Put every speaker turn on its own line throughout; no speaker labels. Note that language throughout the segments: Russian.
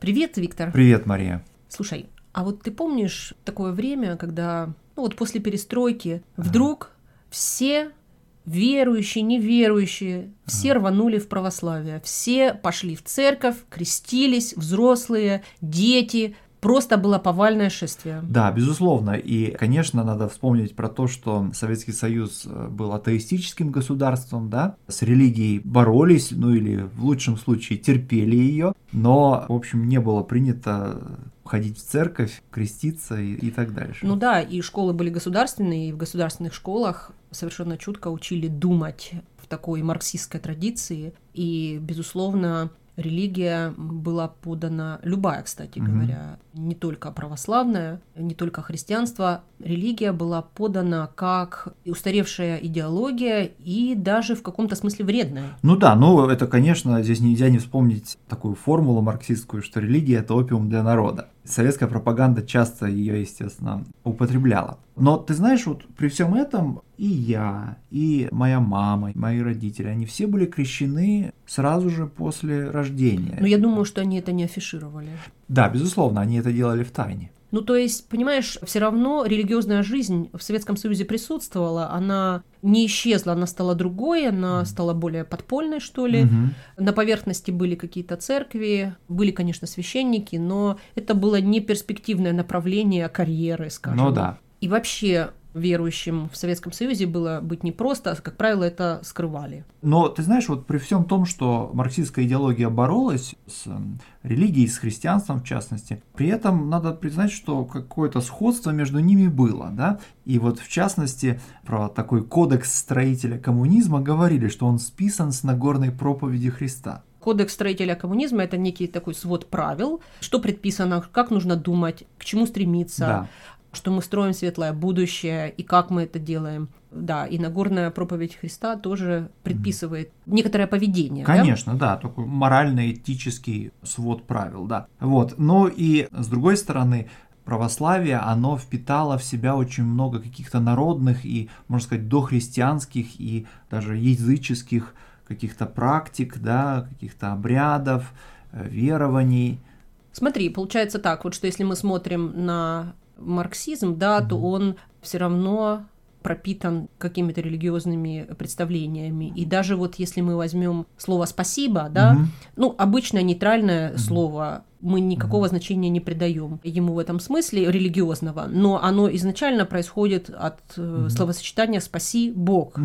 Привет, Виктор.
Привет, Мария.
Слушай, а вот ты помнишь такое время, когда, ну вот после перестройки, вдруг все верующие, неверующие, все рванули в православие, все пошли в церковь, крестились, взрослые, дети, просто было повальное шествие.
Да, безусловно. И, конечно, надо вспомнить про то, что Советский Союз э, был атеистическим государством, да, с религией боролись, ну или в лучшем случае терпели ее, но, в общем, не было принято ходить в церковь, креститься и, и так дальше.
Ну да, и школы были государственные, и в государственных школах совершенно чутко учили думать в такой марксистской традиции. И, безусловно, религия была подана, любая, кстати угу. говоря, не только православная, не только христианство, религия была подана как устаревшая идеология и даже в каком-то смысле вредная.
Ну да, ну это, конечно, здесь нельзя не вспомнить такую формулу марксистскую, что религия – это опиум для народа. Советская пропаганда часто ее, естественно, употребляла. Но ты знаешь, вот при всем этом и я, и моя мама, и мои родители, они все были крещены сразу же после рождения.
Но я думаю, что они это не афишировали.
Да, безусловно, они это делали в тайне.
Ну, то есть, понимаешь, все равно религиозная жизнь в Советском Союзе присутствовала, она не исчезла, она стала другой, она стала более подпольной, что ли. Угу. На поверхности были какие-то церкви, были, конечно, священники, но это было не перспективное направление карьеры, скажем.
Ну да.
И вообще верующим в Советском Союзе было быть непросто, как правило, это скрывали.
Но ты знаешь, вот при всем том, что марксистская идеология боролась с религией, с христианством в частности, при этом надо признать, что какое-то сходство между ними было, да, и вот в частности про такой кодекс строителя коммунизма говорили, что он списан с Нагорной проповеди Христа.
Кодекс строителя коммунизма – это некий такой свод правил, что предписано, как нужно думать, к чему стремиться. Да что мы строим светлое будущее и как мы это делаем. Да, и Нагорная проповедь Христа тоже предписывает mm. некоторое поведение.
Конечно, да, да такой морально-этический свод правил, да. Вот, но и с другой стороны, православие, оно впитало в себя очень много каких-то народных и, можно сказать, дохристианских и даже языческих каких-то практик, да, каких-то обрядов, э, верований.
Смотри, получается так, вот что если мы смотрим на марксизм, да, то он все равно пропитан какими-то религиозными представлениями. И даже вот если мы возьмем слово спасибо, да, ну, обычное нейтральное слово, мы никакого значения не придаем ему в этом смысле религиозного, но оно изначально происходит от mm словосочетания «спаси Бог»,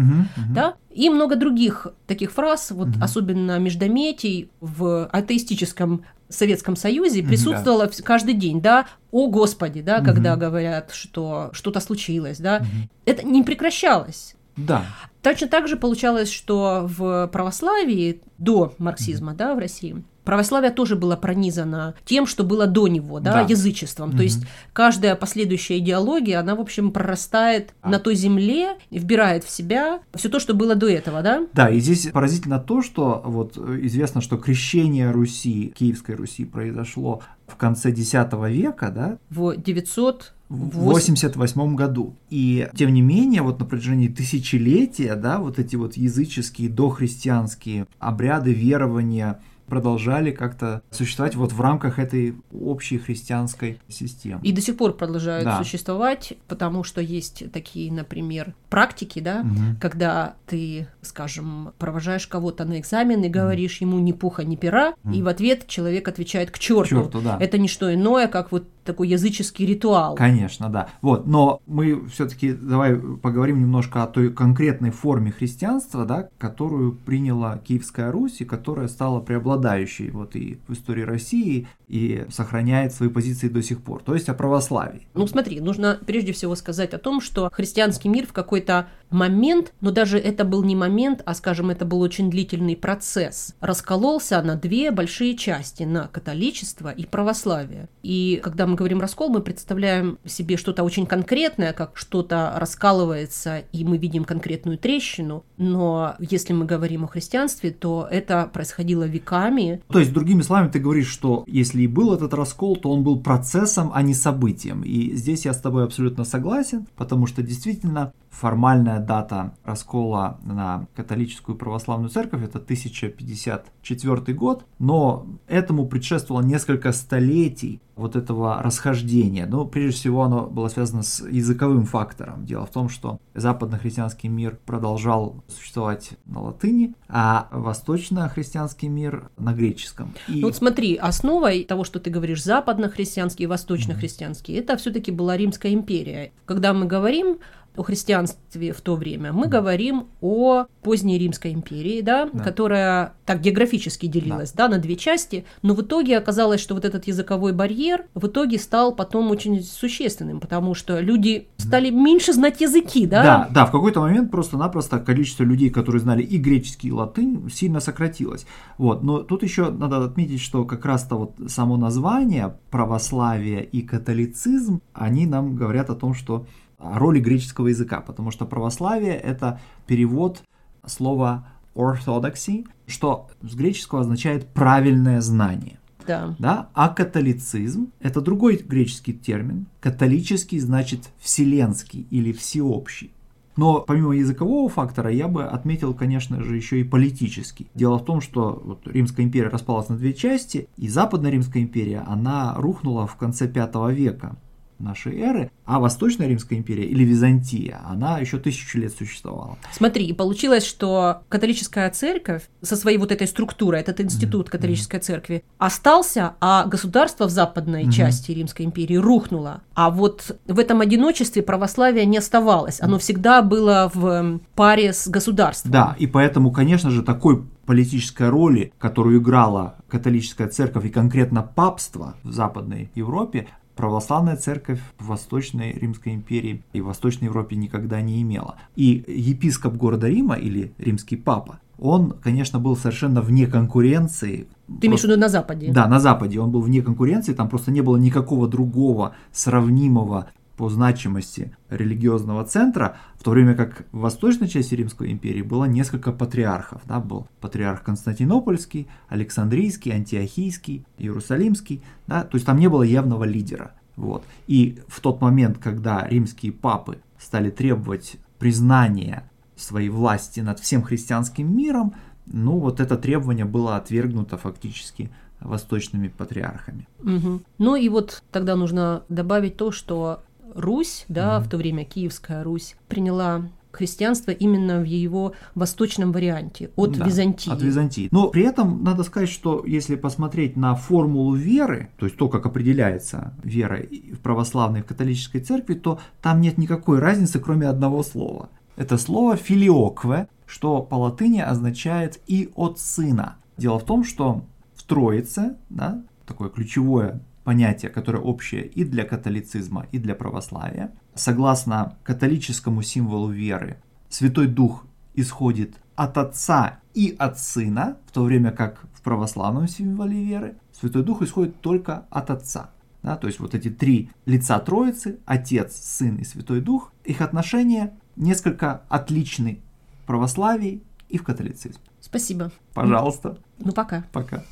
да, и много других таких фраз, вот особенно междометий в атеистическом Советском Союзе присутствовало да. каждый день, да, о Господи, да, угу. когда говорят, что что-то случилось, да, угу. это не прекращалось.
Да.
Точно так же получалось, что в православии до марксизма, угу. да, в России, православие тоже было пронизано тем, что было до него, да, да. язычеством. Угу. То есть каждая последующая идеология, она, в общем, прорастает а. на той земле и вбирает в себя все то, что было до этого, да?
Да, и здесь поразительно то, что вот известно, что крещение Руси, Киевской Руси произошло в конце X века, да?
В 900
в 88 году. И тем не менее, вот на протяжении тысячелетия, да, вот эти вот языческие дохристианские обряды, верования, продолжали как-то существовать вот в рамках этой общей христианской системы.
И до сих пор продолжают да. существовать, потому что есть такие, например, практики, да, угу. когда ты, скажем, провожаешь кого-то на экзамен и говоришь угу. ему ни пуха, ни пера, угу. и в ответ человек отвечает к черту.
черту да.
Это не что иное, как вот такой языческий ритуал.
Конечно, да. Вот, но мы все-таки давай поговорим немножко о той конкретной форме христианства, да, которую приняла Киевская Русь и которая стала преобладающей вот и в истории России и сохраняет свои позиции до сих пор. То есть о православии.
Ну смотри, нужно прежде всего сказать о том, что христианский мир в какой-то момент, но даже это был не момент, а, скажем, это был очень длительный процесс, раскололся на две большие части, на католичество и православие. И когда мы говорим раскол, мы представляем себе что-то очень конкретное, как что-то раскалывается, и мы видим конкретную трещину, но если мы говорим о христианстве, то это происходило веками.
То есть, другими словами, ты говоришь, что если и был этот раскол, то он был процессом, а не событием. И здесь я с тобой абсолютно согласен, потому что действительно формальная дата раскола на католическую православную церковь это 1054 год, но этому предшествовало несколько столетий вот этого расхождения. Но прежде всего оно было связано с языковым фактором. Дело в том, что западно-христианский мир продолжал существовать на латыни, а восточно-христианский мир на греческом.
И... Ну вот смотри, основой того, что ты говоришь, западно-христианский и восточно-христианский, mm-hmm. это все-таки была Римская империя. Когда мы говорим о христианстве в то время, мы говорим о поздней Римской империи, да, да. которая так географически делилась да. Да, на две части, но в итоге оказалось, что вот этот языковой барьер в итоге стал потом очень существенным, потому что люди стали меньше знать языки, да?
Да, да, в какой-то момент просто-напросто количество людей, которые знали и греческий, и латынь, сильно сократилось. Вот, но тут еще надо отметить, что как раз-то вот само название православие и католицизм, они нам говорят о том, что роли греческого языка, потому что православие это перевод слова orthodoxy, что с греческого означает правильное знание.
Да.
Да? А католицизм – это другой греческий термин. Католический значит вселенский или всеобщий. Но помимо языкового фактора я бы отметил, конечно же, еще и политический. Дело в том, что вот Римская империя распалась на две части, и Западная Римская империя, она рухнула в конце V века нашей эры, а Восточная Римская империя или Византия, она еще тысячу лет существовала.
Смотри, и получилось, что католическая церковь со своей вот этой структурой, этот институт mm-hmm. католической церкви, остался, а государство в западной mm-hmm. части Римской империи рухнуло. А вот в этом одиночестве православие не оставалось, оно всегда было в паре с государством.
Да, и поэтому, конечно же, такой политической роли, которую играла католическая церковь и конкретно папство в Западной Европе, православная церковь в Восточной Римской империи и в Восточной Европе никогда не имела. И епископ города Рима или римский папа, он, конечно, был совершенно вне конкуренции.
Ты имеешь в виду на Западе?
Да, на Западе он был вне конкуренции, там просто не было никакого другого сравнимого по значимости религиозного центра, в то время как в восточной части Римской империи было несколько патриархов. Да, был патриарх Константинопольский, Александрийский, Антиохийский, Иерусалимский. Да, то есть там не было явного лидера. Вот. И в тот момент, когда римские папы стали требовать признания своей власти над всем христианским миром, ну вот это требование было отвергнуто фактически восточными патриархами.
Угу. Ну и вот тогда нужно добавить то, что Русь, да, mm-hmm. в то время Киевская Русь, приняла христианство именно в его восточном варианте, от да, Византии.
От Византии. Но при этом надо сказать, что если посмотреть на формулу веры, то есть то, как определяется вера в православной и в католической церкви, то там нет никакой разницы, кроме одного слова. Это слово филиокве, что по латыни означает и от сына. Дело в том, что в Троице, да, такое ключевое понятие, которое общее и для католицизма, и для православия. Согласно католическому символу веры, Святой Дух исходит от Отца и от Сына, в то время как в православном символе веры Святой Дух исходит только от Отца. Да, то есть вот эти три лица Троицы, Отец, Сын и Святой Дух, их отношения несколько отличны в православии и в католицизме.
Спасибо.
Пожалуйста.
Ну пока.
Пока.